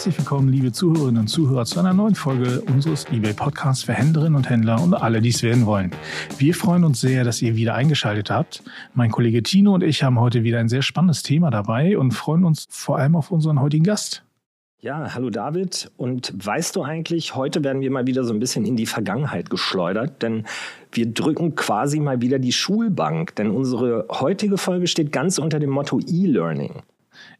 Herzlich willkommen, liebe Zuhörerinnen und Zuhörer, zu einer neuen Folge unseres eBay Podcasts für Händlerinnen und Händler und alle, die es werden wollen. Wir freuen uns sehr, dass ihr wieder eingeschaltet habt. Mein Kollege Tino und ich haben heute wieder ein sehr spannendes Thema dabei und freuen uns vor allem auf unseren heutigen Gast. Ja, hallo David. Und weißt du eigentlich, heute werden wir mal wieder so ein bisschen in die Vergangenheit geschleudert, denn wir drücken quasi mal wieder die Schulbank, denn unsere heutige Folge steht ganz unter dem Motto E-Learning.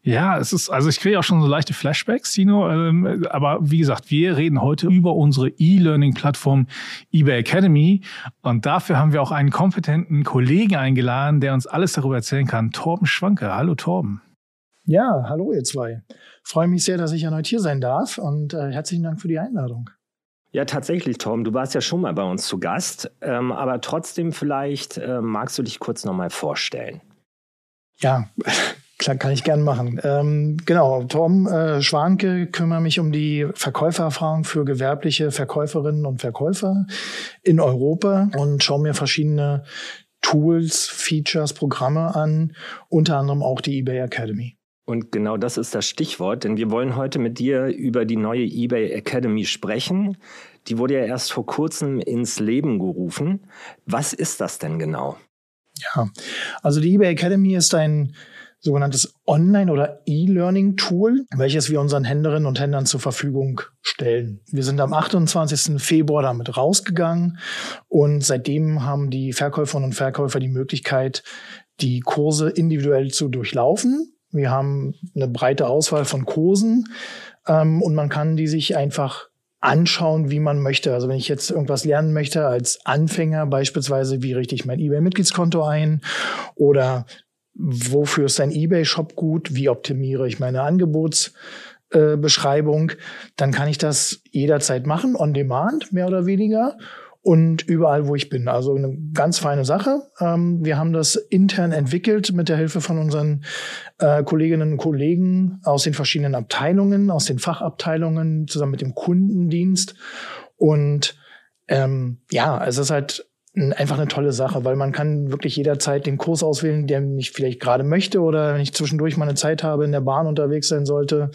Ja, es ist, also ich kriege auch schon so leichte Flashbacks, Tino. Ähm, aber wie gesagt, wir reden heute über unsere E-Learning-Plattform eBay Academy. Und dafür haben wir auch einen kompetenten Kollegen eingeladen, der uns alles darüber erzählen kann. Torben Schwanke. Hallo Torben. Ja, hallo ihr zwei. Freue mich sehr, dass ich erneut hier sein darf und äh, herzlichen Dank für die Einladung. Ja, tatsächlich, Tom. Du warst ja schon mal bei uns zu Gast, ähm, aber trotzdem vielleicht äh, magst du dich kurz nochmal vorstellen. Ja, Klar, kann ich gern machen. Ähm, genau, Tom äh, Schwanke kümmere mich um die Verkäufererfahrung für gewerbliche Verkäuferinnen und Verkäufer in Europa und schaue mir verschiedene Tools, Features, Programme an, unter anderem auch die eBay Academy. Und genau das ist das Stichwort, denn wir wollen heute mit dir über die neue eBay Academy sprechen. Die wurde ja erst vor kurzem ins Leben gerufen. Was ist das denn genau? Ja, also die eBay Academy ist ein sogenanntes Online- oder E-Learning-Tool, welches wir unseren Händlerinnen und Händlern zur Verfügung stellen. Wir sind am 28. Februar damit rausgegangen und seitdem haben die Verkäuferinnen und Verkäufer die Möglichkeit, die Kurse individuell zu durchlaufen. Wir haben eine breite Auswahl von Kursen ähm, und man kann die sich einfach anschauen, wie man möchte. Also wenn ich jetzt irgendwas lernen möchte als Anfänger, beispielsweise, wie richte ich mein eBay-Mitgliedskonto ein oder wofür ist ein eBay-Shop gut, wie optimiere ich meine Angebotsbeschreibung, dann kann ich das jederzeit machen, on demand, mehr oder weniger. Und überall, wo ich bin. Also eine ganz feine Sache. Ähm, wir haben das intern entwickelt mit der Hilfe von unseren äh, Kolleginnen und Kollegen aus den verschiedenen Abteilungen, aus den Fachabteilungen, zusammen mit dem Kundendienst. Und ähm, ja, es ist halt einfach eine tolle Sache, weil man kann wirklich jederzeit den Kurs auswählen, den ich vielleicht gerade möchte oder wenn ich zwischendurch mal eine Zeit habe, in der Bahn unterwegs sein sollte,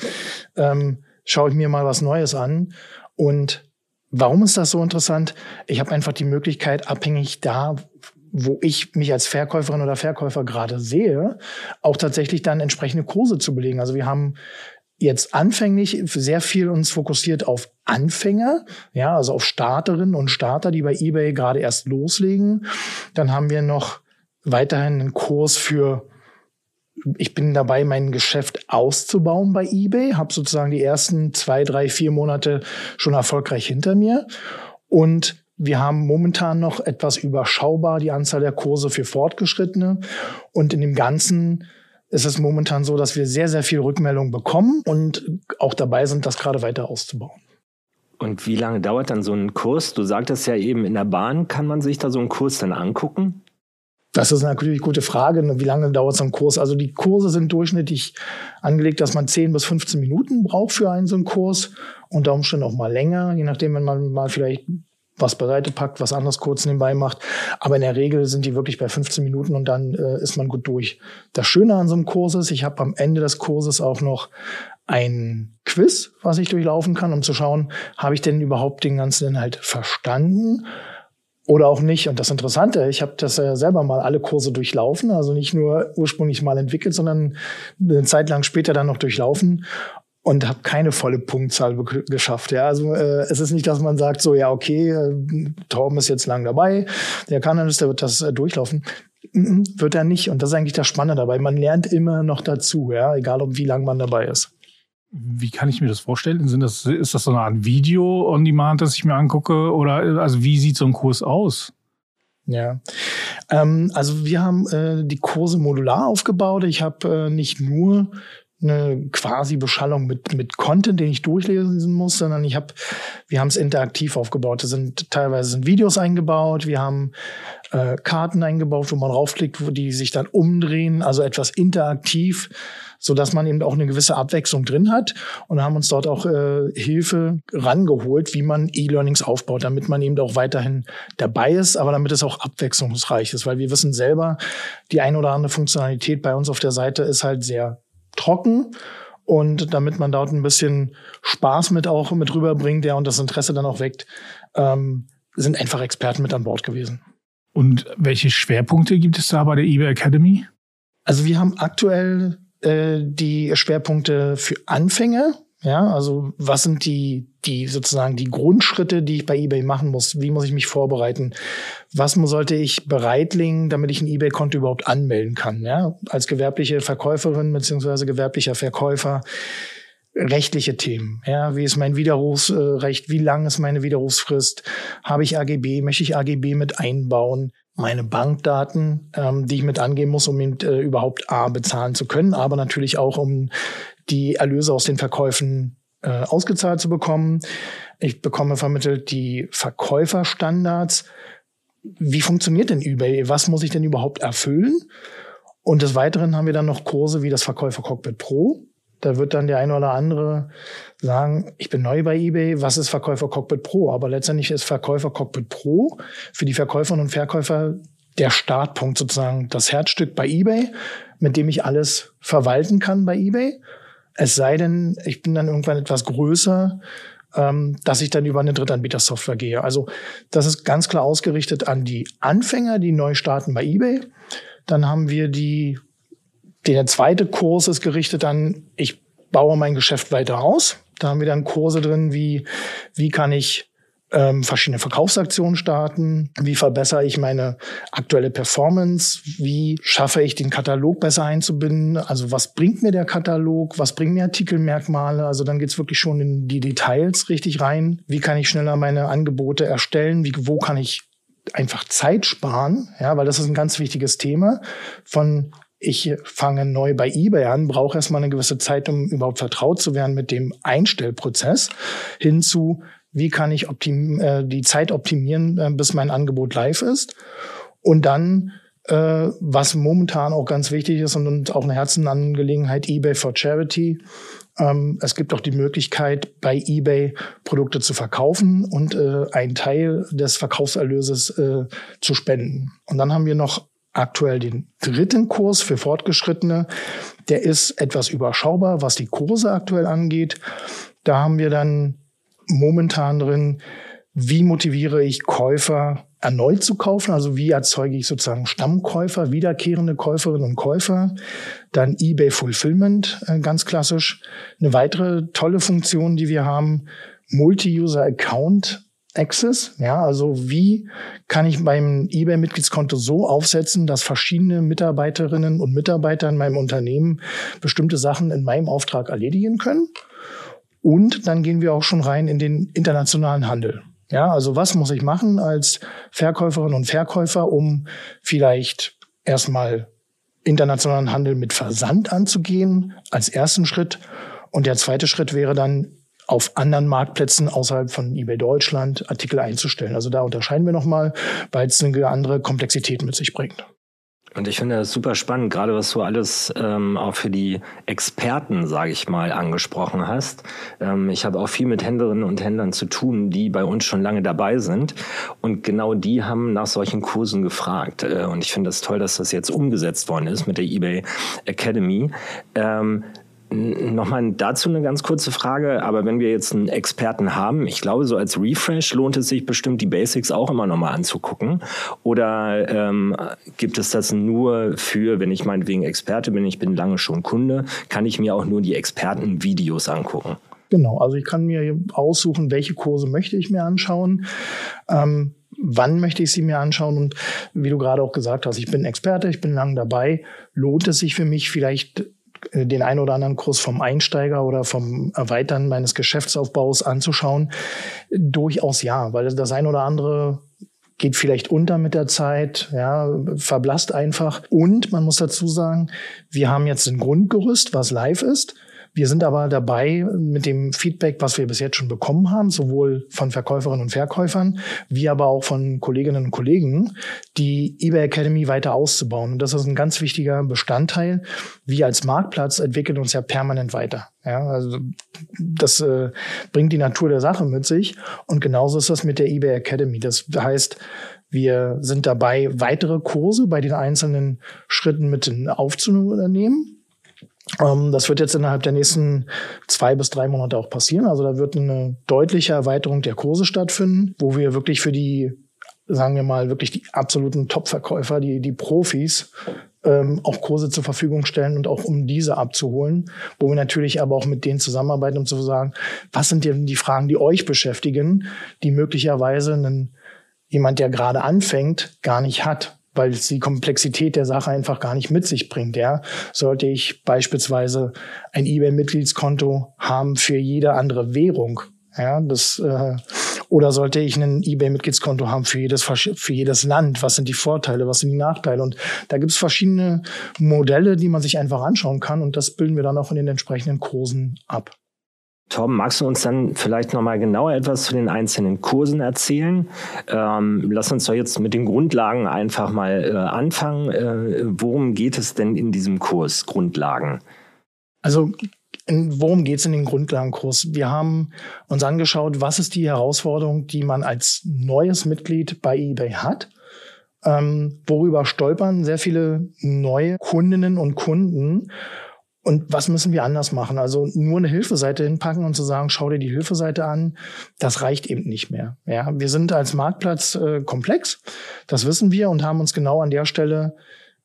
ähm, schaue ich mir mal was Neues an. Und warum ist das so interessant? Ich habe einfach die Möglichkeit, abhängig da, wo ich mich als Verkäuferin oder Verkäufer gerade sehe, auch tatsächlich dann entsprechende Kurse zu belegen. Also wir haben jetzt anfänglich sehr viel uns fokussiert auf Anfänger, ja, also auf Starterinnen und Starter, die bei eBay gerade erst loslegen. Dann haben wir noch weiterhin einen Kurs für ich bin dabei, mein Geschäft auszubauen bei eBay, habe sozusagen die ersten zwei, drei, vier Monate schon erfolgreich hinter mir. Und wir haben momentan noch etwas überschaubar die Anzahl der Kurse für Fortgeschrittene. Und in dem Ganzen ist es momentan so, dass wir sehr, sehr viel Rückmeldung bekommen und auch dabei sind, das gerade weiter auszubauen. Und wie lange dauert dann so ein Kurs? Du sagtest ja eben, in der Bahn kann man sich da so einen Kurs dann angucken? Das ist natürlich eine gute Frage. Wie lange dauert so ein Kurs? Also die Kurse sind durchschnittlich angelegt, dass man 10 bis 15 Minuten braucht für einen so einen Kurs. Unter Umständen auch mal länger, je nachdem, wenn man mal vielleicht was beiseite packt, was anderes kurz nebenbei macht. Aber in der Regel sind die wirklich bei 15 Minuten und dann äh, ist man gut durch. Das Schöne an so einem Kurs ist, ich habe am Ende des Kurses auch noch ein Quiz, was ich durchlaufen kann, um zu schauen, habe ich denn überhaupt den ganzen Inhalt verstanden oder auch nicht. Und das Interessante, ich habe das ja selber mal alle Kurse durchlaufen, also nicht nur ursprünglich mal entwickelt, sondern eine Zeit lang später dann noch durchlaufen und habe keine volle Punktzahl geschafft. Ja, also äh, es ist nicht, dass man sagt, so ja okay, äh, Torben ist jetzt lang dabei, der kann das, der wird das äh, durchlaufen. Mm wird er nicht. Und das ist eigentlich das Spannende dabei. Man lernt immer noch dazu, ja, egal um wie lang man dabei ist. Wie kann ich mir das vorstellen? Sind das, ist das so eine Art Video on Demand, das ich mir angucke? Oder also wie sieht so ein Kurs aus? Ja, ähm, also wir haben äh, die Kurse modular aufgebaut. Ich habe äh, nicht nur eine quasi Beschallung mit, mit Content, den ich durchlesen muss, sondern ich habe, wir haben es interaktiv aufgebaut. Da sind teilweise sind Videos eingebaut, wir haben äh, Karten eingebaut, wo man raufklickt, wo die sich dann umdrehen, also etwas interaktiv, so dass man eben auch eine gewisse Abwechslung drin hat und haben uns dort auch äh, Hilfe rangeholt, wie man E-Learnings aufbaut, damit man eben auch weiterhin dabei ist, aber damit es auch abwechslungsreich ist, weil wir wissen selber, die ein oder andere Funktionalität bei uns auf der Seite ist halt sehr trocken. Und damit man dort ein bisschen Spaß mit auch mit rüberbringt, ja, und das Interesse dann auch weckt, ähm, sind einfach Experten mit an Bord gewesen. Und welche Schwerpunkte gibt es da bei der eBay Academy? Also wir haben aktuell äh, die Schwerpunkte für Anfänger. Ja, also was sind die, die sozusagen die Grundschritte, die ich bei eBay machen muss? Wie muss ich mich vorbereiten? Was sollte ich bereitlegen, damit ich ein eBay-Konto überhaupt anmelden kann? Ja, als gewerbliche Verkäuferin beziehungsweise gewerblicher Verkäufer rechtliche Themen. Ja, wie ist mein Widerrufsrecht? Wie lang ist meine Widerrufsfrist? Habe ich AGB? Möchte ich AGB mit einbauen? Meine Bankdaten, ähm, die ich mit angeben muss, um ihn, äh, überhaupt A bezahlen zu können, aber natürlich auch, um die Erlöse aus den Verkäufen äh, ausgezahlt zu bekommen. Ich bekomme vermittelt die Verkäuferstandards. Wie funktioniert denn eBay? Was muss ich denn überhaupt erfüllen? Und des Weiteren haben wir dann noch Kurse wie das Verkäufer Cockpit Pro. Da wird dann der eine oder andere sagen, ich bin neu bei eBay, was ist Verkäufer Cockpit Pro? Aber letztendlich ist Verkäufer Cockpit Pro für die Verkäuferinnen und Verkäufer der Startpunkt sozusagen, das Herzstück bei eBay, mit dem ich alles verwalten kann bei eBay. Es sei denn, ich bin dann irgendwann etwas größer, ähm, dass ich dann über eine Drittanbieter-Software gehe. Also das ist ganz klar ausgerichtet an die Anfänger, die neu starten bei eBay. Dann haben wir die der zweite Kurs ist gerichtet an, ich baue mein Geschäft weiter aus. Da haben wir dann Kurse drin, wie, wie kann ich ähm, verschiedene Verkaufsaktionen starten, wie verbessere ich meine aktuelle Performance, wie schaffe ich den Katalog besser einzubinden, also was bringt mir der Katalog, was bringen mir Artikelmerkmale, also dann geht's wirklich schon in die Details richtig rein, wie kann ich schneller meine Angebote erstellen, wie, wo kann ich einfach Zeit sparen, ja, weil das ist ein ganz wichtiges Thema. Von ich fange neu bei eBay an, brauche erstmal eine gewisse Zeit, um überhaupt vertraut zu werden mit dem Einstellprozess, hinzu, wie kann ich optim äh, die Zeit optimieren, äh, bis mein Angebot live ist. Und dann, äh, was momentan auch ganz wichtig ist und, und auch eine Herzenangelegenheit, eBay for Charity. Ähm, es gibt auch die Möglichkeit, bei eBay Produkte zu verkaufen und äh, einen Teil des Verkaufserlöses äh, zu spenden. Und dann haben wir noch aktuell den dritten Kurs für Fortgeschrittene. Der ist etwas überschaubar, was die Kurse aktuell angeht. Da haben wir dann momentan drin, wie motiviere ich Käufer erneut zu kaufen? Also wie erzeuge ich sozusagen Stammkäufer, wiederkehrende Käuferinnen und Käufer? Dann eBay Fulfillment, äh, ganz klassisch. Eine weitere tolle Funktion, die wir haben, Multi-User Account Access. Ja, also wie kann ich beim eBay-Mitgliedskonto so aufsetzen, dass verschiedene Mitarbeiterinnen und Mitarbeiter in meinem Unternehmen bestimmte Sachen in meinem Auftrag erledigen können? Und dann gehen wir auch schon rein in den internationalen Handel. Ja, also was muss ich machen als Verkäuferin und Verkäufer, um vielleicht erstmal internationalen Handel mit Versand anzugehen als ersten Schritt? Und der zweite Schritt wäre dann auf anderen Marktplätzen außerhalb von eBay Deutschland Artikel einzustellen. Also da unterscheiden wir nochmal, weil es eine andere Komplexität mit sich bringt. Und ich finde das super spannend, gerade was du alles ähm, auch für die Experten, sage ich mal, angesprochen hast. Ähm, ich habe auch viel mit Händlerinnen und Händlern zu tun, die bei uns schon lange dabei sind. Und genau die haben nach solchen Kursen gefragt. Äh, und ich finde das toll, dass das jetzt umgesetzt worden ist mit der eBay Academy. Ähm, Nochmal dazu eine ganz kurze Frage, aber wenn wir jetzt einen Experten haben, ich glaube, so als Refresh lohnt es sich bestimmt, die Basics auch immer nochmal anzugucken. Oder ähm, gibt es das nur für, wenn ich meinetwegen Experte bin, ich bin lange schon Kunde, kann ich mir auch nur die Expertenvideos angucken? Genau, also ich kann mir aussuchen, welche Kurse möchte ich mir anschauen. Ähm, wann möchte ich sie mir anschauen? Und wie du gerade auch gesagt hast, ich bin Experte, ich bin lang dabei. Lohnt es sich für mich vielleicht den einen oder anderen Kurs vom Einsteiger oder vom Erweitern meines Geschäftsaufbaus anzuschauen? Durchaus ja, weil das ein oder andere geht vielleicht unter mit der Zeit, ja, verblasst einfach. Und man muss dazu sagen, wir haben jetzt ein Grundgerüst, was live ist. Wir sind aber dabei mit dem Feedback, was wir bis jetzt schon bekommen haben, sowohl von Verkäuferinnen und Verkäufern, wie aber auch von Kolleginnen und Kollegen, die eBay Academy weiter auszubauen. Und das ist ein ganz wichtiger Bestandteil. Wir als Marktplatz entwickeln uns ja permanent weiter. Ja, also das äh, bringt die Natur der Sache mit sich. Und genauso ist das mit der eBay Academy. Das heißt, wir sind dabei, weitere Kurse bei den einzelnen Schritten mit aufzunehmen das wird jetzt innerhalb der nächsten zwei bis drei Monate auch passieren. Also da wird eine deutliche Erweiterung der Kurse stattfinden, wo wir wirklich für die, sagen wir mal, wirklich die absoluten Top-Verkäufer, die, die Profis, ähm, auch Kurse zur Verfügung stellen und auch um diese abzuholen, wo wir natürlich aber auch mit denen zusammenarbeiten, um zu sagen, was sind denn die Fragen, die euch beschäftigen, die möglicherweise einen, jemand, der gerade anfängt, gar nicht hat weil es die Komplexität der Sache einfach gar nicht mit sich bringt. Ja, sollte ich beispielsweise ein eBay-Mitgliedskonto haben für jede andere Währung, ja, das äh, oder sollte ich ein eBay-Mitgliedskonto haben für jedes für jedes Land? Was sind die Vorteile? Was sind die Nachteile? Und da gibt es verschiedene Modelle, die man sich einfach anschauen kann, und das bilden wir dann auch in den entsprechenden Kursen ab. Torben, magst du uns dann vielleicht nochmal genauer etwas zu den einzelnen Kursen erzählen? Ähm, lass uns doch jetzt mit den Grundlagen einfach mal äh, anfangen. Äh, worum geht es denn in diesem Kurs Grundlagen? Also in, worum geht es in den Grundlagenkurs? Wir haben uns angeschaut, was ist die Herausforderung, die man als neues Mitglied bei eBay hat. Ähm, worüber stolpern sehr viele neue Kundinnen und Kunden und was müssen wir anders machen? Also nur eine Hilfeseite hinpacken und zu sagen, schau dir die Hilfeseite an, das reicht eben nicht mehr. Ja, wir sind als Marktplatz äh, komplex, das wissen wir und haben uns genau an der Stelle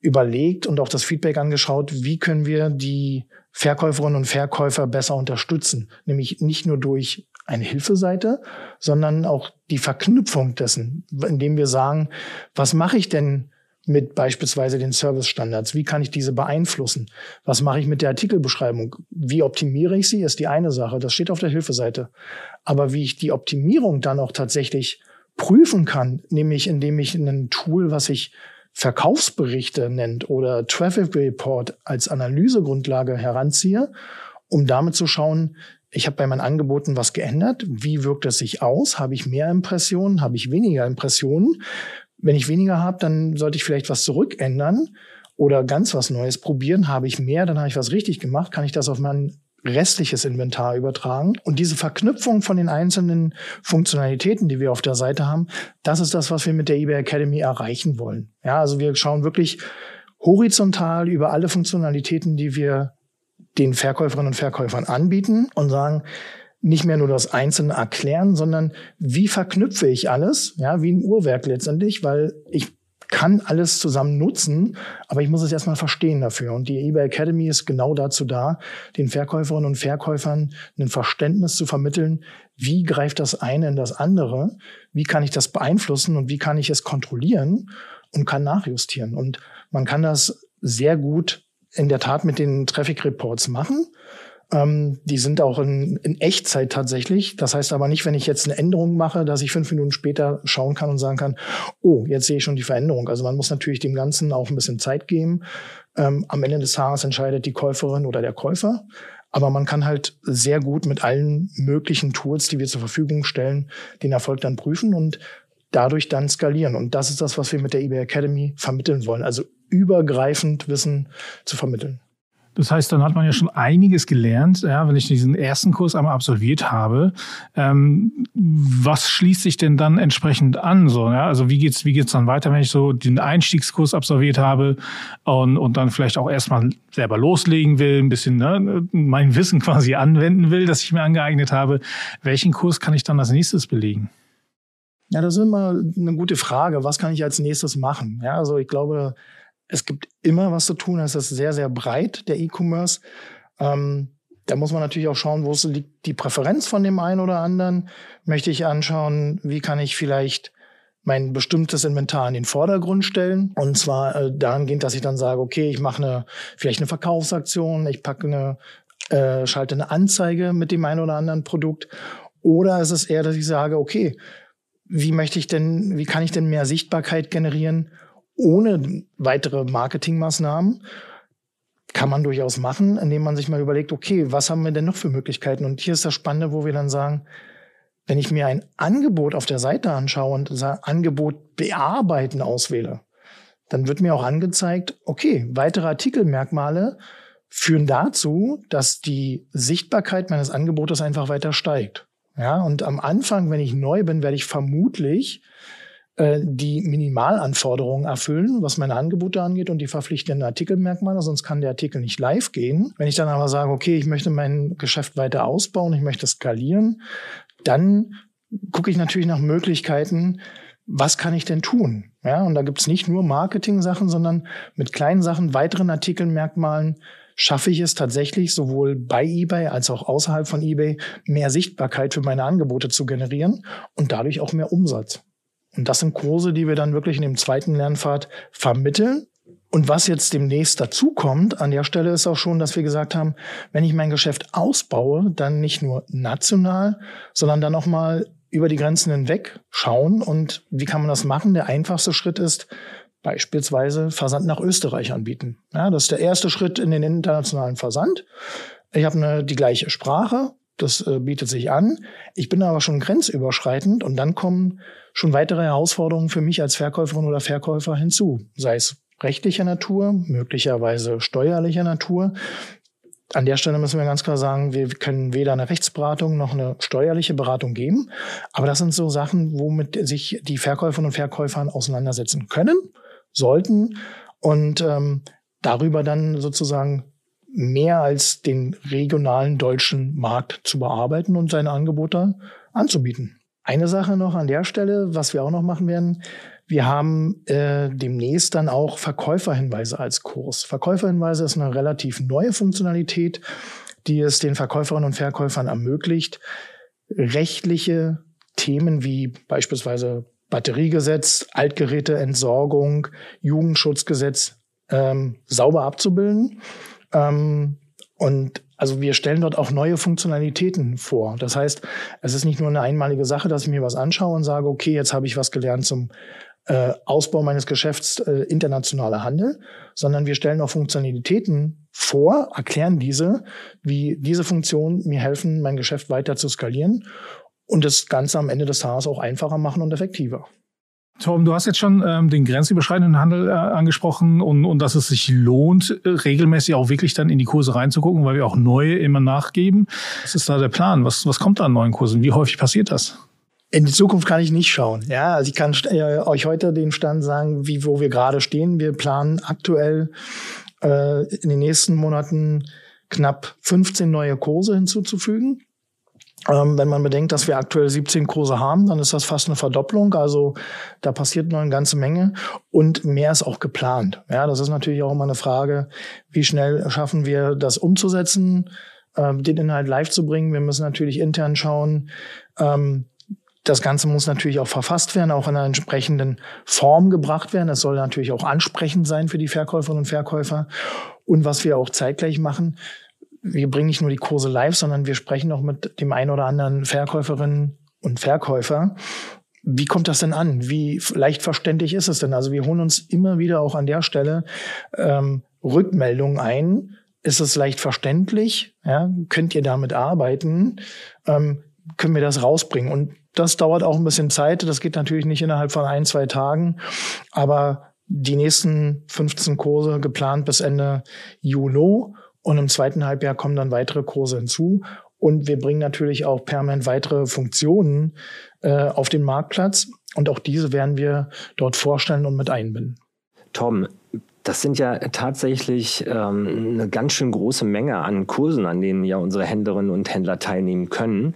überlegt und auch das Feedback angeschaut, wie können wir die Verkäuferinnen und Verkäufer besser unterstützen. Nämlich nicht nur durch eine Hilfeseite, sondern auch die Verknüpfung dessen, indem wir sagen, was mache ich denn mit beispielsweise den Service-Standards? Wie kann ich diese beeinflussen? Was mache ich mit der Artikelbeschreibung? Wie optimiere ich sie, ist die eine Sache. Das steht auf der Hilfeseite. Aber wie ich die Optimierung dann auch tatsächlich prüfen kann, nämlich indem ich ein Tool, was ich Verkaufsberichte nennt oder Traffic Report als Analysegrundlage heranziehe, um damit zu schauen, ich habe bei meinen Angeboten was geändert. Wie wirkt es sich aus? Habe ich mehr Impressionen? Habe ich weniger Impressionen? Wenn ich weniger habe, dann sollte ich vielleicht was zurückändern oder ganz was Neues probieren. Habe ich mehr, dann habe ich was richtig gemacht. Kann ich das auf mein restliches Inventar übertragen. Und diese Verknüpfung von den einzelnen Funktionalitäten, die wir auf der Seite haben, das ist das, was wir mit der eBay Academy erreichen wollen. Ja, also wir schauen wirklich horizontal über alle Funktionalitäten, die wir den Verkäuferinnen und Verkäufern anbieten und sagen, nicht mehr nur das Einzelne erklären, sondern wie verknüpfe ich alles, ja, wie ein Uhrwerk letztendlich, weil ich kann alles zusammen nutzen, aber ich muss es erstmal verstehen dafür. Und die eBay Academy ist genau dazu da, den Verkäuferinnen und Verkäufern ein Verständnis zu vermitteln, wie greift das eine in das andere, wie kann ich das beeinflussen und wie kann ich es kontrollieren und kann nachjustieren. Und man kann das sehr gut in der Tat mit den Traffic Reports machen. Ähm, die sind auch in, in Echtzeit tatsächlich. Das heißt aber nicht, wenn ich jetzt eine Änderung mache, dass ich fünf Minuten später schauen kann und sagen kann, oh, jetzt sehe ich schon die Veränderung. Also man muss natürlich dem Ganzen auch ein bisschen Zeit geben. Ähm, am Ende des Tages entscheidet die Käuferin oder der Käufer. Aber man kann halt sehr gut mit allen möglichen Tools, die wir zur Verfügung stellen, den Erfolg dann prüfen und dadurch dann skalieren. Und das ist das, was wir mit der eBay Academy vermitteln wollen. Also übergreifend Wissen zu vermitteln. Das heißt, dann hat man ja schon einiges gelernt, ja, wenn ich diesen ersten Kurs einmal absolviert habe. Ähm, was schließt sich denn dann entsprechend an? So, ja? Also wie geht's, wie geht's dann weiter, wenn ich so den Einstiegskurs absolviert habe und, und dann vielleicht auch erstmal selber loslegen will, ein bisschen ne, mein Wissen quasi anwenden will, das ich mir angeeignet habe. Welchen Kurs kann ich dann als nächstes belegen? Ja, das ist immer eine gute Frage. Was kann ich als nächstes machen? Ja, also ich glaube, es gibt immer was zu tun. Es ist sehr, sehr breit, der E-Commerce. Ähm, da muss man natürlich auch schauen, wo liegt die Präferenz von dem einen oder anderen. Möchte ich anschauen, wie kann ich vielleicht mein bestimmtes Inventar in den Vordergrund stellen. Und zwar äh, dahingehend, dass ich dann sage, okay, ich mache eine, vielleicht eine Verkaufsaktion, ich packe eine, äh, schalte eine Anzeige mit dem einen oder anderen Produkt. Oder ist es eher, dass ich sage, okay, wie möchte ich denn, wie kann ich denn mehr Sichtbarkeit generieren ohne weitere Marketingmaßnahmen kann man durchaus machen, indem man sich mal überlegt, okay, was haben wir denn noch für Möglichkeiten? Und hier ist das Spannende, wo wir dann sagen, wenn ich mir ein Angebot auf der Seite anschaue und das Angebot bearbeiten auswähle, dann wird mir auch angezeigt, okay, weitere Artikelmerkmale führen dazu, dass die Sichtbarkeit meines Angebotes einfach weiter steigt. Ja, und am Anfang, wenn ich neu bin, werde ich vermutlich die Minimalanforderungen erfüllen, was meine Angebote angeht und die verpflichtenden Artikelmerkmale, sonst kann der Artikel nicht live gehen. Wenn ich dann aber sage, okay, ich möchte mein Geschäft weiter ausbauen, ich möchte skalieren, dann gucke ich natürlich nach Möglichkeiten, was kann ich denn tun? Ja, und da gibt's nicht nur Marketing-Sachen, sondern mit kleinen Sachen, weiteren Artikelmerkmalen schaffe ich es tatsächlich, sowohl bei eBay als auch außerhalb von eBay, mehr Sichtbarkeit für meine Angebote zu generieren und dadurch auch mehr Umsatz. Und das sind Kurse, die wir dann wirklich in dem zweiten Lernpfad vermitteln. Und was jetzt demnächst dazukommt, an der Stelle ist auch schon, dass wir gesagt haben, wenn ich mein Geschäft ausbaue, dann nicht nur national, sondern dann auch mal über die Grenzen hinweg schauen. Und wie kann man das machen? Der einfachste Schritt ist, beispielsweise Versand nach Österreich anbieten. Ja, das ist der erste Schritt in den internationalen Versand. Ich habe eine, die gleiche Sprache, das äh, bietet sich an. Ich bin aber schon grenzüberschreitend und dann kommen schon weitere Herausforderungen für mich als Verkäuferin oder Verkäufer hinzu, sei es rechtlicher Natur, möglicherweise steuerlicher Natur. An der Stelle müssen wir ganz klar sagen, wir können weder eine Rechtsberatung noch eine steuerliche Beratung geben. Aber das sind so Sachen, womit sich die Verkäuferinnen und Verkäufer auseinandersetzen können, sollten und ähm, darüber dann sozusagen mehr als den regionalen deutschen Markt zu bearbeiten und seine Angebote anzubieten. Eine Sache noch an der Stelle, was wir auch noch machen werden. Wir haben äh, demnächst dann auch Verkäuferhinweise als Kurs. Verkäuferhinweise ist eine relativ neue Funktionalität, die es den Verkäuferinnen und Verkäufern ermöglicht, rechtliche Themen wie beispielsweise Batteriegesetz, Altgeräteentsorgung, Jugendschutzgesetz ähm, sauber abzubilden. Ähm, und also wir stellen dort auch neue Funktionalitäten vor. Das heißt, es ist nicht nur eine einmalige Sache, dass ich mir was anschaue und sage, okay, jetzt habe ich was gelernt zum äh, Ausbau meines Geschäfts äh, internationaler Handel, sondern wir stellen auch Funktionalitäten vor, erklären diese, wie diese Funktionen mir helfen, mein Geschäft weiter zu skalieren und das Ganze am Ende des Tages auch einfacher machen und effektiver. Tom, du hast jetzt schon ähm, den grenzüberschreitenden Handel äh, angesprochen und, und dass es sich lohnt, äh, regelmäßig auch wirklich dann in die Kurse reinzugucken, weil wir auch neue immer nachgeben. Was ist da der Plan? Was, was kommt da an neuen Kursen? Wie häufig passiert das? In die Zukunft kann ich nicht schauen. Ja, also ich kann äh, euch heute den Stand sagen, wie wo wir gerade stehen. Wir planen aktuell äh, in den nächsten Monaten knapp 15 neue Kurse hinzuzufügen. Ähm, wenn man bedenkt, dass wir aktuell 17 Kurse haben, dann ist das fast eine Verdopplung. Also da passiert noch eine ganze Menge und mehr ist auch geplant. Ja, das ist natürlich auch immer eine Frage, wie schnell schaffen wir das umzusetzen, ähm, den Inhalt live zu bringen. Wir müssen natürlich intern schauen. Ähm, das Ganze muss natürlich auch verfasst werden, auch in einer entsprechenden Form gebracht werden. Es soll natürlich auch ansprechend sein für die Verkäuferinnen und Verkäufer. Und was wir auch zeitgleich machen, wir bringen nicht nur die Kurse live, sondern wir sprechen auch mit dem einen oder anderen Verkäuferinnen und Verkäufer. Wie kommt das denn an? Wie leicht verständlich ist es denn? Also wir holen uns immer wieder auch an der Stelle ähm, Rückmeldungen ein. Ist es leicht verständlich? Ja? Könnt ihr damit arbeiten? Ähm, können wir das rausbringen? Und das dauert auch ein bisschen Zeit. Das geht natürlich nicht innerhalb von ein, zwei Tagen. Aber die nächsten 15 Kurse geplant bis Ende Juni. Und im zweiten Halbjahr kommen dann weitere Kurse hinzu. Und wir bringen natürlich auch permanent weitere Funktionen äh, auf den Marktplatz. Und auch diese werden wir dort vorstellen und mit einbinden. Tom, das sind ja tatsächlich ähm, eine ganz schön große Menge an Kursen, an denen ja unsere Händlerinnen und Händler teilnehmen können.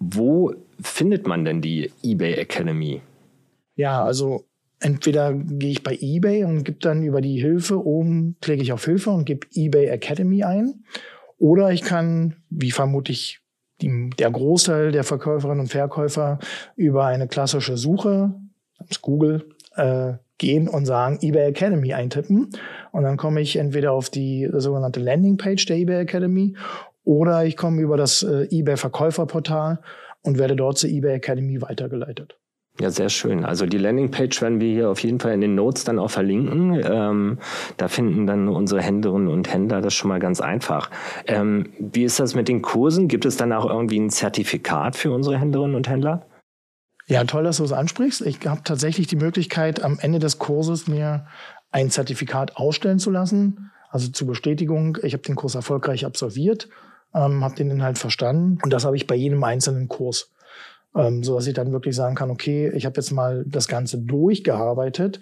Wo findet man denn die eBay Academy? Ja, also entweder gehe ich bei eBay und gebe dann über die Hilfe oben, klicke ich auf Hilfe und gebe eBay Academy ein. Oder ich kann, wie vermutlich die, der Großteil der Verkäuferinnen und Verkäufer, über eine klassische Suche, Google, äh, gehen und sagen eBay Academy eintippen. Und dann komme ich entweder auf die sogenannte Landingpage der eBay Academy oder ich komme über das äh, eBay Verkäuferportal und werde dort zur eBay Academy weitergeleitet. Ja, sehr schön. Also die Landingpage werden wir hier auf jeden Fall in den Notes dann auch verlinken. Ähm, da finden dann unsere Händlerinnen und Händler das schon mal ganz einfach. Ähm, wie ist das mit den Kursen? Gibt es dann auch irgendwie ein Zertifikat für unsere Händlerinnen und Händler? Ja, toll, dass du es ansprichst. Ich habe tatsächlich die Möglichkeit, am Ende des Kurses mir ein Zertifikat ausstellen zu lassen. Also zur Bestätigung, ich habe den Kurs erfolgreich absolviert, ähm, habe den Inhalt verstanden und das habe ich bei jedem einzelnen Kurs. Ähm, so dass ich dann wirklich sagen kann, okay, ich habe jetzt mal das Ganze durchgearbeitet,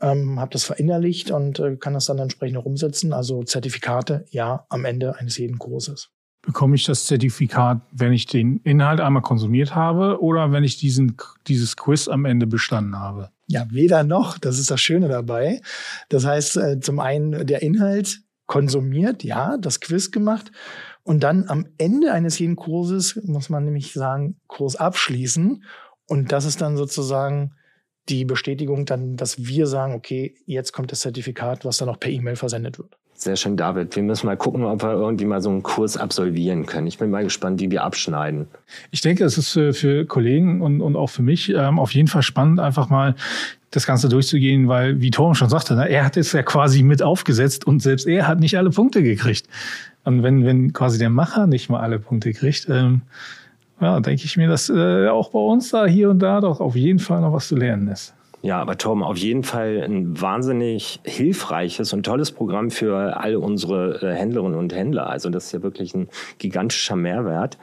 ähm, habe das verinnerlicht und äh, kann das dann entsprechend auch umsetzen. Also Zertifikate, ja, am Ende eines jeden Kurses. Bekomme ich das Zertifikat, wenn ich den Inhalt einmal konsumiert habe oder wenn ich diesen, dieses Quiz am Ende bestanden habe? Ja, weder noch. Das ist das Schöne dabei. Das heißt, äh, zum einen der Inhalt konsumiert, ja, das Quiz gemacht und dann am Ende eines jeden Kurses muss man nämlich sagen, Kurs abschließen und das ist dann sozusagen die Bestätigung dann, dass wir sagen, okay, jetzt kommt das Zertifikat, was dann auch per E-Mail versendet wird. Sehr schön, David. Wir müssen mal gucken, ob wir irgendwie mal so einen Kurs absolvieren können. Ich bin mal gespannt, wie wir abschneiden. Ich denke, es ist für, für Kollegen und, und auch für mich ähm, auf jeden Fall spannend, einfach mal das Ganze durchzugehen, weil, wie Torben schon sagte, ne, er hat es ja quasi mit aufgesetzt und selbst er hat nicht alle Punkte gekriegt. Und wenn, wenn quasi der Macher nicht mal alle Punkte kriegt, ähm, ja, denke ich mir, dass äh, auch bei uns da hier und da doch auf jeden Fall noch was zu lernen ist. Ja, aber Tom, auf jeden Fall ein wahnsinnig hilfreiches und tolles Programm für all unsere äh, Händlerinnen und Händler. Also das ist ja wirklich ein gigantischer Mehrwert.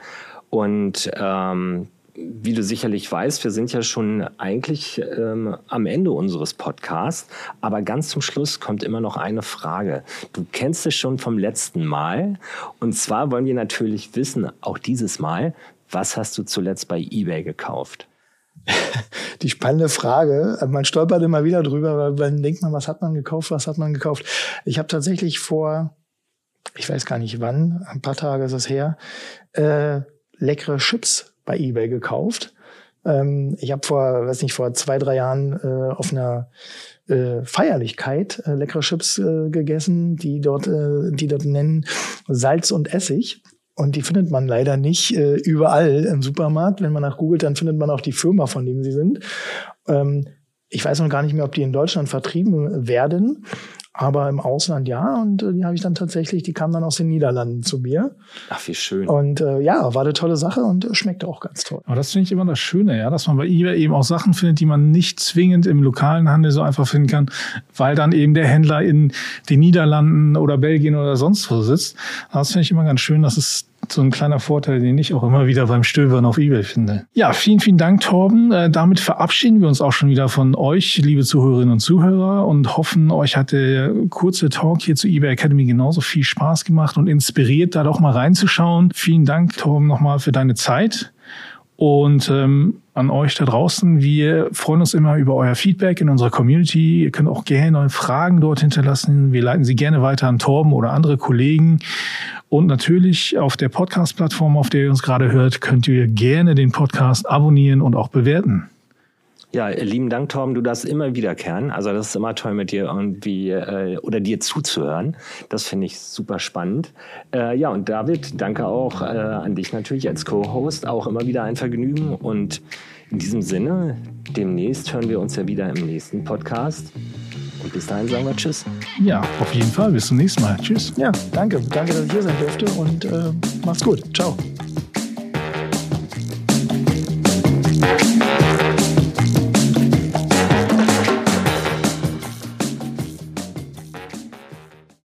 Und ähm, wie du sicherlich weißt, wir sind ja schon eigentlich ähm, am Ende unseres Podcasts, aber ganz zum Schluss kommt immer noch eine Frage. Du kennst es schon vom letzten Mal und zwar wollen wir natürlich wissen, auch dieses Mal, was hast du zuletzt bei eBay gekauft? Die spannende Frage. Man stolpert immer wieder drüber, weil dann denkt man, was hat man gekauft, was hat man gekauft. Ich habe tatsächlich vor, ich weiß gar nicht wann, ein paar Tage ist es her, äh, leckere Chips bei eBay gekauft. Ähm, ich habe vor, weiß nicht, vor zwei, drei Jahren äh, auf einer äh, Feierlichkeit äh, leckere Chips äh, gegessen, die dort, äh, die dort nennen Salz und Essig. Und die findet man leider nicht äh, überall im Supermarkt. Wenn man nach googelt, dann findet man auch die Firma, von dem sie sind. Ähm, ich weiß noch gar nicht mehr, ob die in Deutschland vertrieben werden. Aber im Ausland ja, und äh, die habe ich dann tatsächlich, die kamen dann aus den Niederlanden zu mir. Ach, wie schön. Und äh, ja, war eine tolle Sache und schmeckte auch ganz toll. Aber das finde ich immer das Schöne, ja, dass man bei eBay eben auch Sachen findet, die man nicht zwingend im lokalen Handel so einfach finden kann, weil dann eben der Händler in den Niederlanden oder Belgien oder sonst wo sitzt. Das finde ich immer ganz schön, dass es so ein kleiner Vorteil, den ich auch immer wieder beim Stöbern auf eBay finde. Ja, vielen, vielen Dank, Torben. Äh, damit verabschieden wir uns auch schon wieder von euch, liebe Zuhörerinnen und Zuhörer, und hoffen, euch hat der kurze Talk hier zu eBay Academy genauso viel Spaß gemacht und inspiriert, da doch mal reinzuschauen. Vielen Dank, Torben, nochmal für deine Zeit. Und ähm, an euch da draußen, wir freuen uns immer über euer Feedback in unserer Community. Ihr könnt auch gerne neue Fragen dort hinterlassen. Wir leiten sie gerne weiter an Torben oder andere Kollegen. Und natürlich auf der Podcast-Plattform, auf der ihr uns gerade hört, könnt ihr gerne den Podcast abonnieren und auch bewerten. Ja, lieben Dank, Torben. Du darfst immer wiederkehren. Also das ist immer toll mit dir irgendwie äh, oder dir zuzuhören. Das finde ich super spannend. Äh, ja, und David, danke auch äh, an dich natürlich als Co-Host. Auch immer wieder ein Vergnügen. Und in diesem Sinne, demnächst hören wir uns ja wieder im nächsten Podcast. Und bis dahin sagen wir Tschüss. Ja, auf jeden Fall. Bis zum nächsten Mal. Tschüss. Ja, danke. Danke, dass ich hier sein durfte und äh, macht's gut. Ciao.